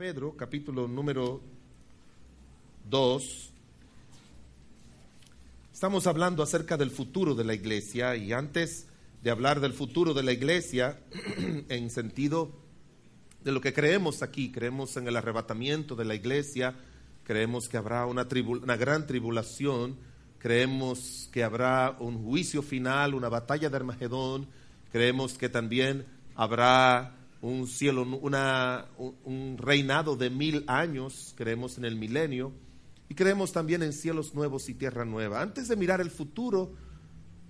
Pedro, capítulo número 2. Estamos hablando acerca del futuro de la iglesia y antes de hablar del futuro de la iglesia en sentido de lo que creemos aquí, creemos en el arrebatamiento de la iglesia, creemos que habrá una, una gran tribulación, creemos que habrá un juicio final, una batalla de Armagedón, creemos que también habrá un cielo, una, un reinado de mil años, creemos en el milenio, y creemos también en cielos nuevos y tierra nueva. Antes de mirar el futuro,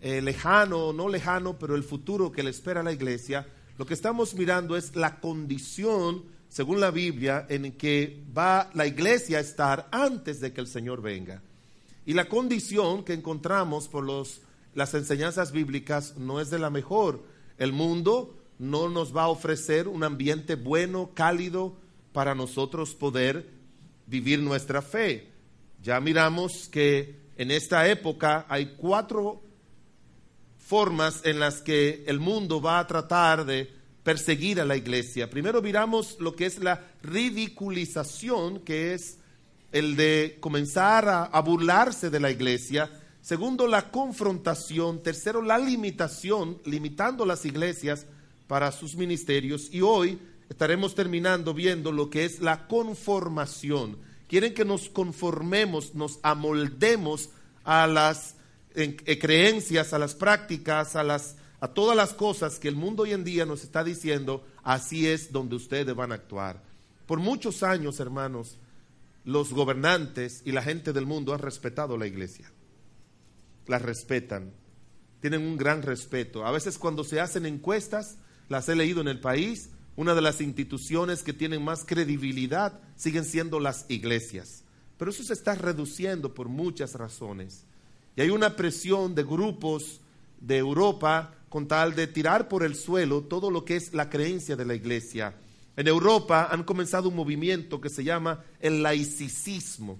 eh, lejano o no lejano, pero el futuro que le espera a la iglesia, lo que estamos mirando es la condición, según la Biblia, en que va la iglesia a estar antes de que el Señor venga. Y la condición que encontramos por los, las enseñanzas bíblicas no es de la mejor. El mundo no nos va a ofrecer un ambiente bueno, cálido, para nosotros poder vivir nuestra fe. Ya miramos que en esta época hay cuatro formas en las que el mundo va a tratar de perseguir a la iglesia. Primero miramos lo que es la ridiculización, que es el de comenzar a, burlarse de la iglesia. Segundo, la confrontación. Tercero, la limitación, limitando las iglesias para sus ministerios. Y hoy estaremos terminando viendo lo que es la conformación. Quieren que nos conformemos, nos amoldemos a las eh, creencias, a las prácticas, a, las, a todas las cosas que el mundo hoy en día nos está diciendo, así es donde ustedes van a actuar. Por muchos años, hermanos, los gobernantes y la gente del mundo han respetado la iglesia. La respetan. Tienen un gran respeto. A veces cuando se hacen encuestas, las he leído en el país, una de las instituciones que tienen más credibilidad siguen siendo las iglesias. Pero eso se está reduciendo por muchas razones. Y hay una presión de grupos de Europa con tal de tirar por el suelo todo lo que es la creencia de la iglesia en Europa han comenzado un movimiento que se llama el laicismo.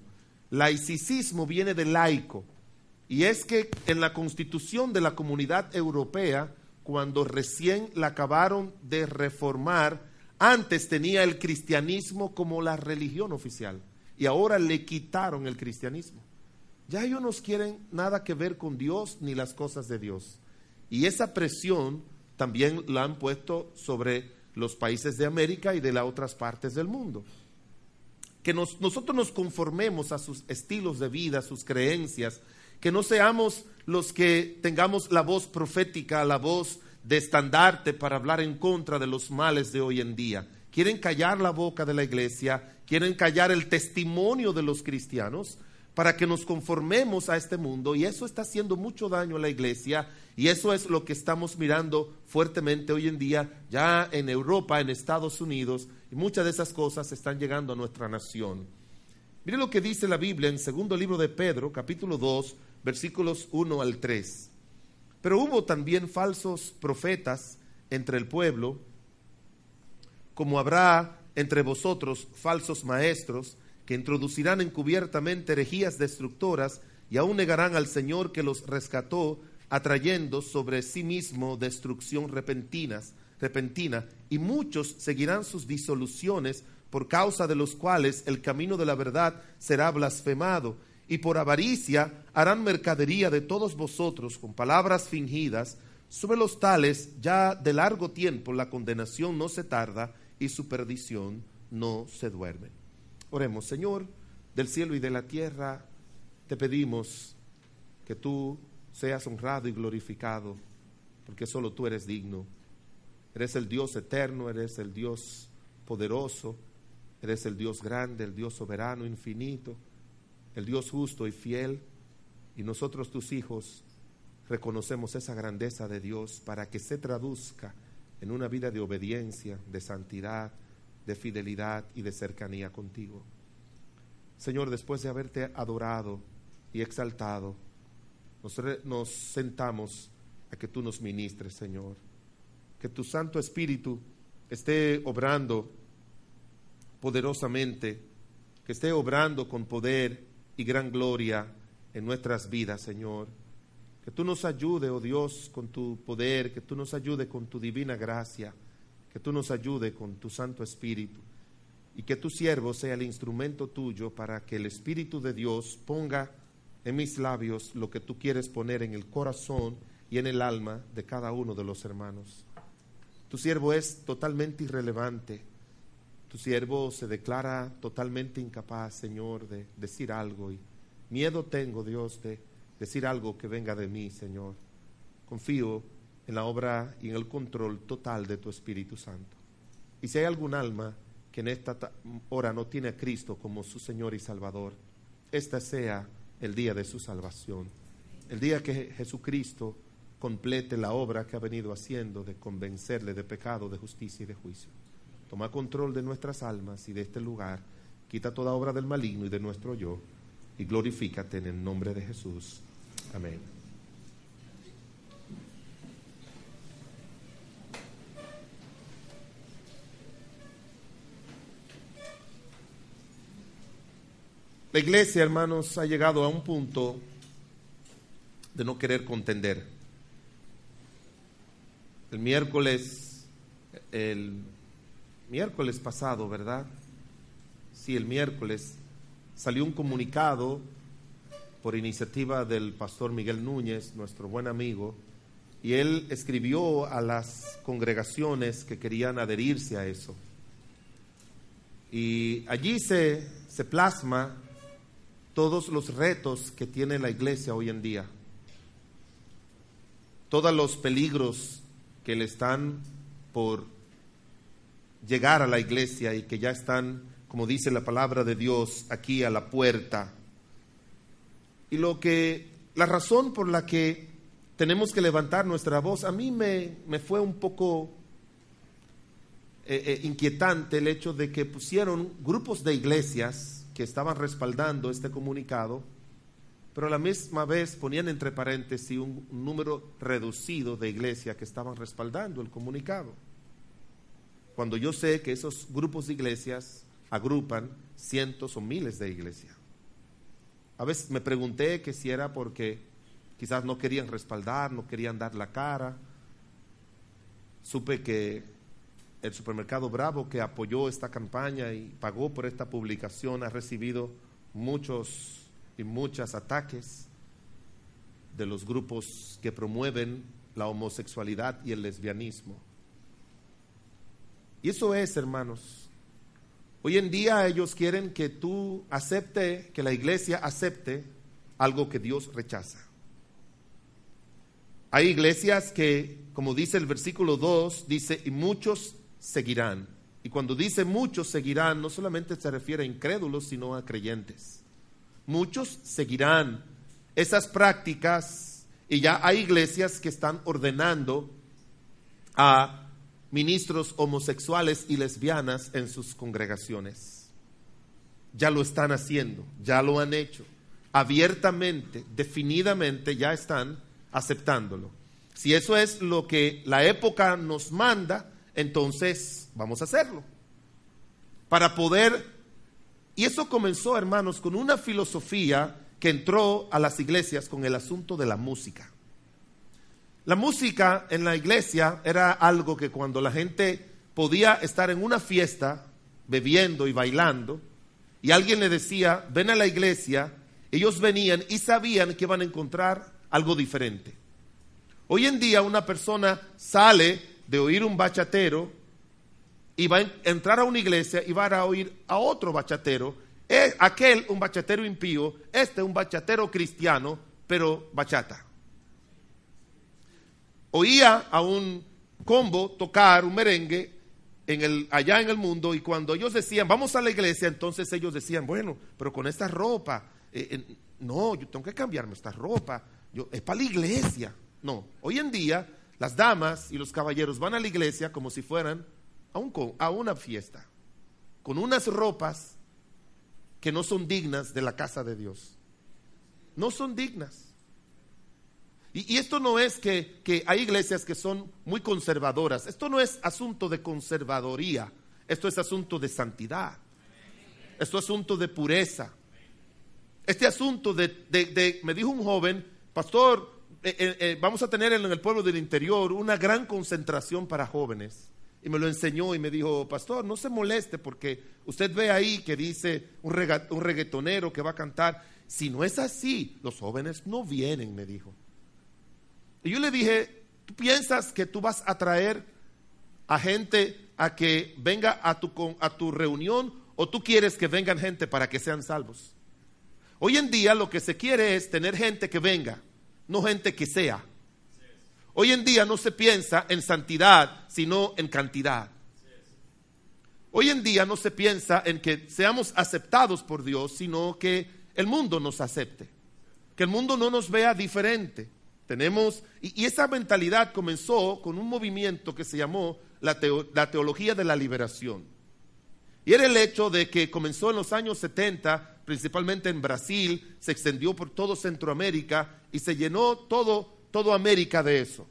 Laicismo viene de laico. Y es que en la constitución de la comunidad europea, cuando recién la acabaron de reformar, antes tenía el cristianismo como la religión oficial. Y ahora le quitaron el cristianismo. Ya ellos no quieren nada que ver con Dios ni las cosas de Dios. Y esa presión también la han puesto sobre los países de América y de las otras partes del mundo. Que nosotros nos conformemos a sus estilos de vida, sus creencias, que no seamos los que tengamos la voz profética, la voz de estandarte para hablar en contra de los males de hoy en día. Quieren callar la boca de la iglesia, quieren callar el testimonio de los cristianos, para que nos conformemos a este mundo y eso está haciendo mucho daño a la iglesia y eso es lo que estamos mirando fuertemente hoy en día ya en Europa, en Estados Unidos y muchas de esas cosas están llegando a nuestra nación. Mire lo que dice la Biblia en segundo libro de Pedro, capítulo 2, versículos 1 al 3. Pero hubo también falsos profetas entre el pueblo, como habrá entre vosotros falsos maestros, que introducirán encubiertamente herejías destructoras y aún negarán al Señor que los rescató, atrayendo sobre sí mismo destrucción repentinas, repentina, y muchos seguirán sus disoluciones, por causa de los cuales el camino de la verdad será blasfemado, y por avaricia harán mercadería de todos vosotros con palabras fingidas, sobre los tales ya de largo tiempo la condenación no se tarda y su perdición no se duerme. Oremos, Señor, del cielo y de la tierra, te pedimos que tú seas honrado y glorificado, porque solo tú eres digno. Eres el Dios eterno, eres el Dios poderoso, eres el Dios grande, el Dios soberano, infinito, el Dios justo y fiel. Y nosotros, tus hijos, reconocemos esa grandeza de Dios para que se traduzca en una vida de obediencia, de santidad, de fidelidad y de cercanía contigo. Señor, después de haberte adorado y exaltado, nos, sentamos a que tú nos ministres, Señor. Que tu Santo Espíritu esté obrando poderosamente, que esté obrando con poder y gran gloria en nuestras vidas, Señor. Que tú nos ayude, oh Dios, con tu poder, que tú nos ayude con tu divina gracia que tú nos ayude con tu Santo Espíritu y que tu siervo sea el instrumento tuyo para que el Espíritu de Dios ponga en mis labios lo que tú quieres poner en el corazón y en el alma de cada uno de los hermanos. Tu siervo es totalmente irrelevante. Tu siervo se declara totalmente incapaz, Señor, de decir algo. Y miedo tengo, Dios, de decir algo que venga de mí, Señor. Confío en la obra y en el control total de tu Espíritu Santo. Y si hay algún alma que en esta hora no tiene a Cristo como su Señor y Salvador, esta sea el día de su salvación. El día que Jesucristo complete la obra que ha venido haciendo de convencerle de pecado, de justicia y de juicio. Toma control de nuestras almas y de este lugar. Quita toda obra del maligno y de nuestro yo. Y glorifícate en el nombre de Jesús. Amén. La iglesia, hermanos, ha llegado a un punto de no querer contender el miércoles, el miércoles pasado, ¿verdad? Sí, el miércoles salió un comunicado por iniciativa del pastor Miguel Núñez, nuestro buen amigo, y él escribió a las congregaciones que querían adherirse a eso. Y allí se, se plasma todos los retos que tiene la iglesia hoy en día, todos los peligros que le están por llegar a la iglesia y que ya están, como dice la palabra de Dios, aquí a la puerta. Y lo que, la razón por la que tenemos que levantar nuestra voz, a mí me, me fue un poco eh, eh, inquietante el hecho de que pusieron grupos de iglesias que estaban respaldando este comunicado pero a la misma vez ponían entre paréntesis un, número reducido de iglesias que estaban respaldando el comunicado. Cuando yo sé que esos grupos de iglesias agrupan cientos o miles de iglesias. A veces me pregunté que si era porque quizás no querían respaldar, no querían dar la cara. Supe que el supermercado Bravo que apoyó esta campaña y pagó por esta publicación ha recibido muchos y muchos ataques de los grupos que promueven la homosexualidad y el lesbianismo. Y eso es, hermanos. Hoy en día ellos quieren que tú acepte, que la iglesia acepte algo que Dios rechaza. Hay iglesias que, como dice el versículo 2, dice, y muchos seguirán. Y cuando dice muchos seguirán, no solamente se refiere a incrédulos, sino a creyentes muchos seguirán esas prácticas y ya hay iglesias que están ordenando a ministros homosexuales y lesbianas en sus congregaciones. Ya lo están haciendo, ya lo han hecho. Abiertamente, definidamente, ya están aceptándolo. Si eso es lo que la época nos manda, entonces vamos a hacerlo. Para poder y eso comenzó, hermanos, con una filosofía que entró a las iglesias con el asunto de la música. La música en la iglesia era algo que cuando la gente podía estar en una fiesta bebiendo y bailando y alguien le decía, ven a la iglesia, ellos venían y sabían que iban a encontrar algo diferente. Hoy en día una persona sale de oír un bachatero y va a entrar a una iglesia y va a oír a otro bachatero, es aquel un bachatero impío, este un bachatero cristiano, pero bachata. Oía a un combo tocar un merengue allá en el mundo y cuando ellos decían, vamos a la iglesia, entonces ellos decían, bueno, pero con esta ropa, eh, no, yo tengo que cambiarme esta ropa, yo, es para la iglesia. No, hoy en día las damas y los caballeros van a la iglesia como si fueran a, una fiesta con unas ropas que no son dignas de la casa de Dios. No son dignas. Y, esto no es que, que, hay iglesias que son muy conservadoras. Esto no es asunto de conservadoría. Esto es asunto de santidad. Esto es asunto de pureza. Este asunto de, me dijo un joven, pastor, eh, eh, eh, vamos a tener en el pueblo del interior una gran concentración para jóvenes y me lo enseñó y me dijo, pastor, no se moleste porque usted ve ahí que dice un, un reggaetonero que va a cantar. Si no es así, los jóvenes no vienen, me dijo. Y yo le dije, ¿tú piensas que tú vas a traer a gente a que venga a tu, a tu reunión o tú quieres que vengan gente para que sean salvos? Hoy en día lo que se quiere es tener gente que venga, no gente que sea. Hoy en día no se piensa en santidad, sino en cantidad. Hoy en día no se piensa en que seamos aceptados por Dios, sino que el mundo nos acepte, que el mundo no nos vea diferente. Tenemos, y, esa mentalidad comenzó con un movimiento que se llamó la, la teología de la liberación. Y era el hecho de que comenzó en los años 70, principalmente en Brasil, se extendió por todo Centroamérica y se llenó todo toda América de eso.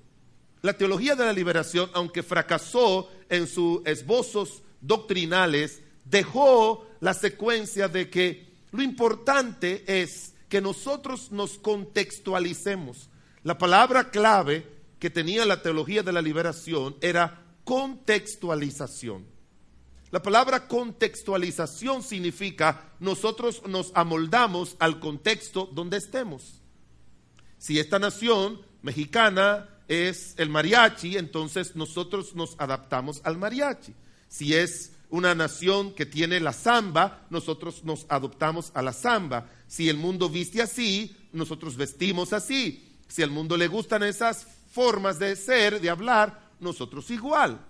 La teología de la liberación, aunque fracasó en sus esbozos doctrinales, dejó la secuencia de que lo importante es que nosotros nos contextualicemos. La palabra clave que tenía la teología de la liberación era contextualización. La palabra contextualización significa nosotros nos amoldamos al contexto donde estemos. Si esta nación mexicana es el mariachi, entonces nosotros nos adaptamos al mariachi. Si es una nación que tiene la samba, nosotros nos adoptamos a la samba. Si el mundo viste así, nosotros vestimos así. Si al mundo le gustan esas formas de ser, de hablar, nosotros igual.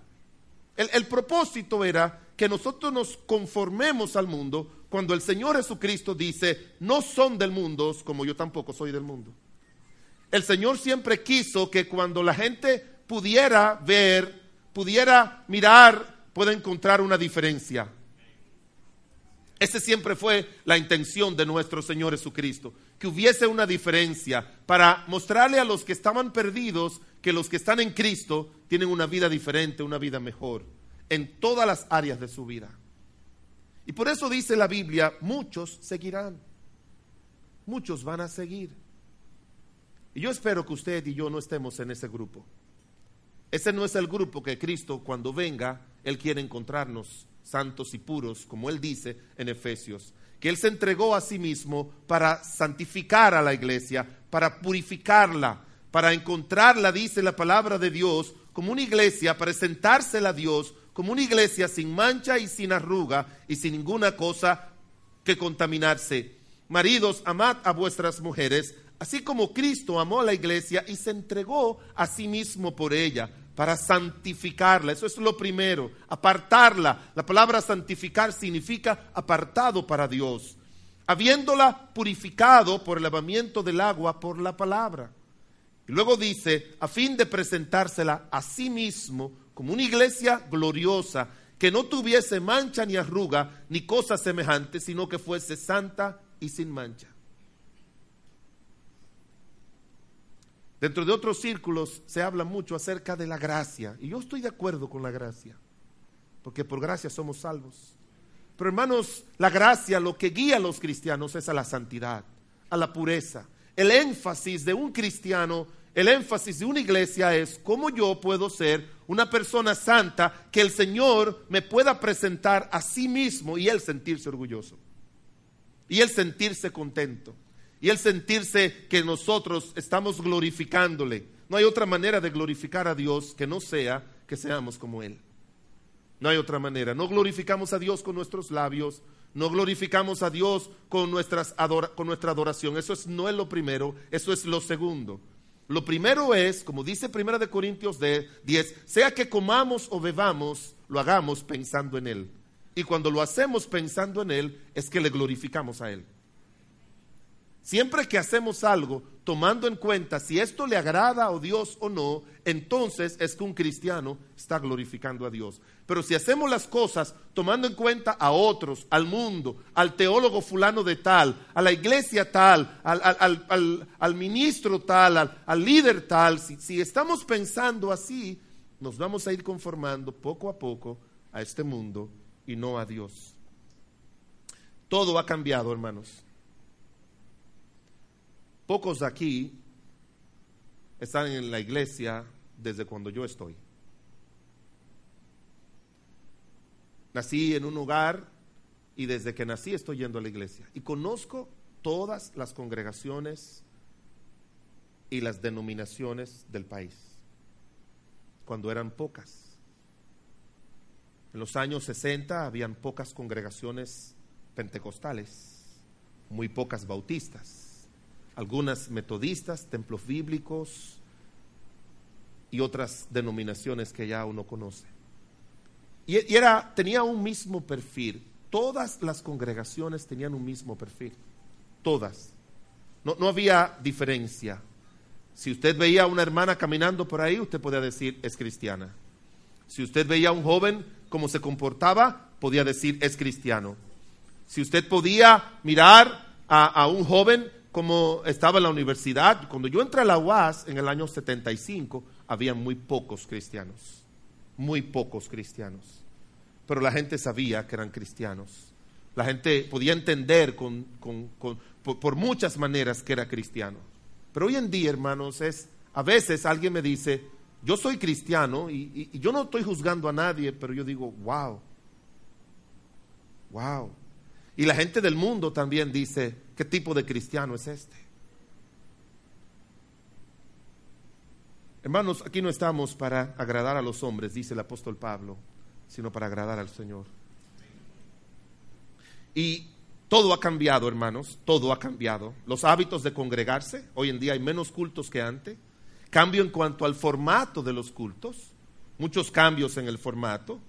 El, el, propósito era que nosotros nos conformemos al mundo cuando el Señor Jesucristo dice, no son del mundo como yo tampoco soy del mundo. El Señor siempre quiso que cuando la gente pudiera ver, pudiera mirar, pueda encontrar una diferencia. Esa siempre fue la intención de nuestro Señor Jesucristo, que hubiese una diferencia para mostrarle a los que estaban perdidos que los que están en Cristo tienen una vida diferente, una vida mejor, en todas las áreas de su vida. Y por eso dice la Biblia, muchos seguirán, muchos van a seguir. Y yo espero que usted y yo no estemos en ese grupo. Ese no es el grupo que Cristo cuando venga, Él quiere encontrarnos santos y puros, como Él dice en Efesios, que Él se entregó a sí mismo para santificar a la iglesia, para purificarla, para encontrarla, dice la palabra de Dios, como una iglesia, presentársela a Dios como una iglesia sin mancha y sin arruga y sin ninguna cosa que contaminarse. Maridos, amad a vuestras mujeres, Así como Cristo amó a la iglesia y se entregó a sí mismo por ella para santificarla. Eso es lo primero, apartarla. La palabra santificar significa apartado para Dios. Habiéndola purificado por el lavamiento del agua por la palabra. Y luego dice, a fin de presentársela a sí mismo como una iglesia gloriosa, que no tuviese mancha ni arruga ni cosa semejante, sino que fuese santa y sin mancha. Dentro de otros círculos se habla mucho acerca de la gracia. Y yo estoy de acuerdo con la gracia. Porque por gracia somos salvos. Pero hermanos, la gracia lo que guía a los cristianos es a la santidad, a la pureza. El énfasis de un cristiano, el énfasis de una iglesia es cómo yo puedo ser una persona santa que el Señor me pueda presentar a sí mismo y él sentirse orgulloso. Y él sentirse contento y el sentirse que nosotros estamos glorificándole. No hay otra manera de glorificar a Dios que no sea que seamos como Él. No hay otra manera. No glorificamos a Dios con nuestros labios, no glorificamos a Dios con, nuestras con nuestra adoración. Eso es, no es lo primero, eso es lo segundo. Lo primero es, como dice Primera de Corintios 10, sea que comamos o bebamos, lo hagamos pensando en Él. Y cuando lo hacemos pensando en Él, es que le glorificamos a Él. Siempre que hacemos algo tomando en cuenta si esto le agrada a Dios o no, entonces es que un cristiano está glorificando a Dios. Pero si hacemos las cosas tomando en cuenta a otros, al mundo, al teólogo fulano de tal, a la iglesia tal, al, ministro tal, al, líder tal, si, estamos pensando así, nos vamos a ir conformando poco a poco a este mundo y no a Dios. Todo ha cambiado, hermanos. Pocos de aquí están en la iglesia desde cuando yo estoy. nací en un hogar y desde que nací estoy yendo a la iglesia. Y conozco todas las congregaciones y las denominaciones del país, cuando eran pocas. En los años 60 habían pocas congregaciones pentecostales, muy pocas bautistas, algunas metodistas, templos bíblicos y otras denominaciones que ya uno conoce. Y, era, tenía un mismo perfil. Todas las congregaciones tenían un mismo perfil. Todas. No, no había diferencia. Si usted veía a una hermana caminando por ahí, usted podía decir es cristiana. Si usted veía a un joven como se comportaba, podía decir es cristiano. Si usted podía mirar a, a un joven como estaba en la universidad, cuando yo entré a la UAS en el año 75, había muy pocos cristianos, muy pocos cristianos. Pero la gente sabía que eran cristianos. La gente podía entender por, muchas maneras que era cristiano. Pero hoy en día, hermanos, es, a veces alguien me dice, yo soy cristiano y, y yo no estoy juzgando a nadie, pero yo digo, wow, wow. Y la gente del mundo también dice, ¿qué tipo de cristiano es este? Hermanos, aquí no estamos para agradar a los hombres, dice el apóstol Pablo, sino para agradar al Señor. Y todo ha cambiado, hermanos, todo ha cambiado. Los hábitos de congregarse, hoy en día hay menos cultos que antes. Cambio en cuanto al formato de los cultos, muchos cambios en el formato.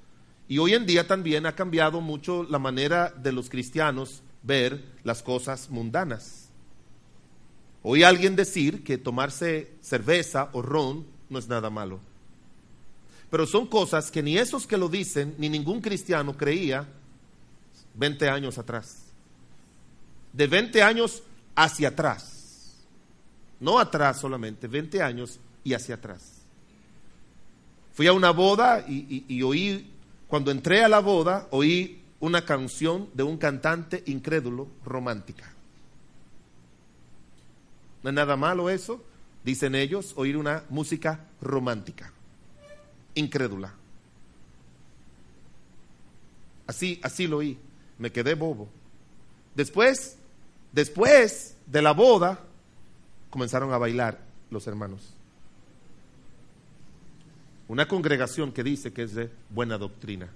Y hoy en día también ha cambiado mucho la manera de los cristianos ver las cosas mundanas. Oí a alguien decir que tomarse cerveza o ron no es nada malo. Pero son cosas que ni esos que lo dicen, ni ningún cristiano creía 20 años atrás. De 20 años hacia atrás. No atrás solamente, 20 años y hacia atrás. Fui a una boda y, y oí, cuando entré a la boda, oí una canción de un cantante incrédulo romántica. No es nada malo eso, dicen ellos, oír una música romántica, incrédula. Así, así lo oí, me quedé bobo. Después, después de la boda, comenzaron a bailar los hermanos. Una congregación que dice que es de buena doctrina.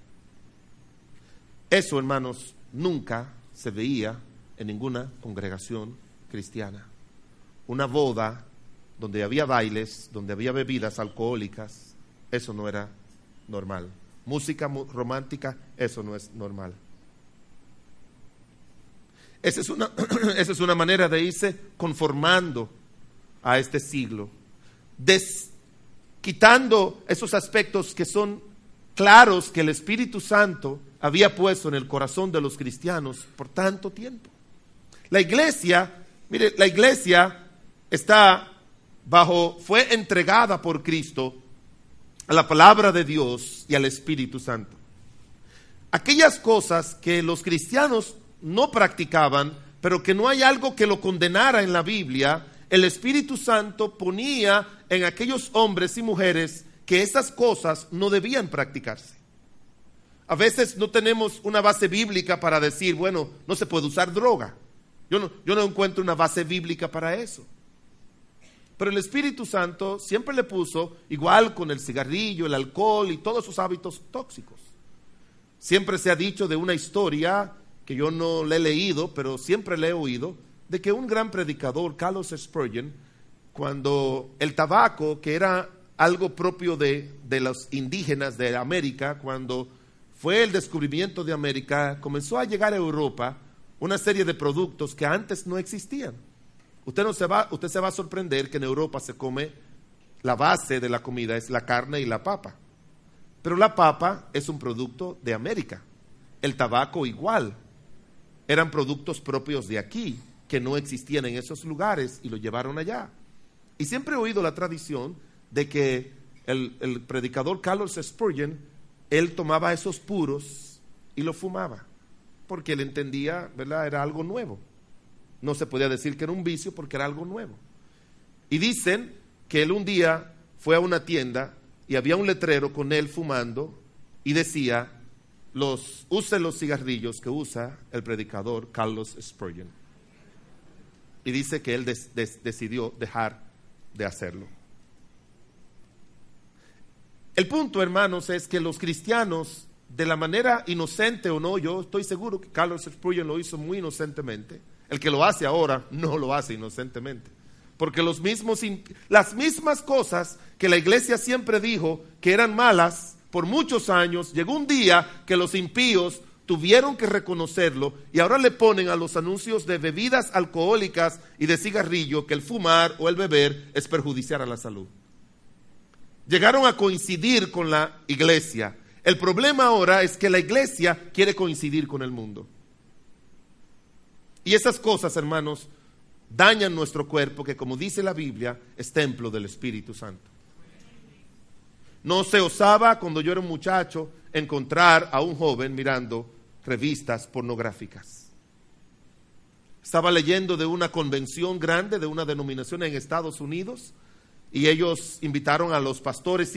Eso, hermanos, nunca se veía en ninguna congregación cristiana una boda donde había bailes, donde había bebidas alcohólicas, eso no era normal. Música romántica, eso no es normal. Esa es una, esa es una manera de irse conformando a este siglo, quitando esos aspectos que son claros que el Espíritu Santo había puesto en el corazón de los cristianos por tanto tiempo. La iglesia, mire, la iglesia está bajo, fue entregada por Cristo a la palabra de Dios y al Espíritu Santo. Aquellas cosas que los cristianos no practicaban, pero que no hay algo que lo condenara en la Biblia, el Espíritu Santo ponía en aquellos hombres y mujeres que esas cosas no debían practicarse. A veces no tenemos una base bíblica para decir, bueno, no se puede usar droga. Yo no, yo no encuentro una base bíblica para eso. Pero el Espíritu Santo siempre le puso, igual con el cigarrillo, el alcohol y todos sus hábitos tóxicos. Siempre se ha dicho de una historia que yo no le he leído, pero siempre le he oído, de que un gran predicador, Carlos Spurgeon, cuando el tabaco, que era algo propio de, de los indígenas de América, cuando fue el descubrimiento de América, comenzó a llegar a Europa una serie de productos que antes no existían. Usted, no se va, usted se va a sorprender que en Europa se come, la base de la comida es la carne y la papa. Pero la papa es un producto de América. El tabaco igual. Eran productos propios de aquí, que no existían en esos lugares y lo llevaron allá. Y siempre he oído la tradición de que el, el predicador Carlos Spurgeon, él tomaba esos puros y lo fumaba, porque él entendía, ¿verdad? Era algo nuevo. No se podía decir que era un vicio porque era algo nuevo. Y dicen que él un día fue a una tienda y había un letrero con él fumando y decía, los, use los cigarrillos que usa el predicador Carlos Spurgeon. Y dice que él decidió dejar de hacerlo. El punto, hermanos, es que los cristianos, de la manera inocente o no, yo estoy seguro que Carlos Spurgeon lo hizo muy inocentemente. El que lo hace ahora no lo hace inocentemente. Porque los mismos, las mismas cosas que la iglesia siempre dijo que eran malas por muchos años, llegó un día que los impíos tuvieron que reconocerlo y ahora le ponen a los anuncios de bebidas alcohólicas y de cigarrillo que el fumar o el beber es perjudiciar a la salud llegaron a coincidir con la iglesia. El problema ahora es que la iglesia quiere coincidir con el mundo. Y esas cosas, hermanos, dañan nuestro cuerpo, que como dice la Biblia, es templo del Espíritu Santo. No se osaba cuando yo era un muchacho encontrar a un joven mirando revistas pornográficas. Estaba leyendo de una convención grande de una denominación en Estados Unidos y ellos invitaron a los pastores y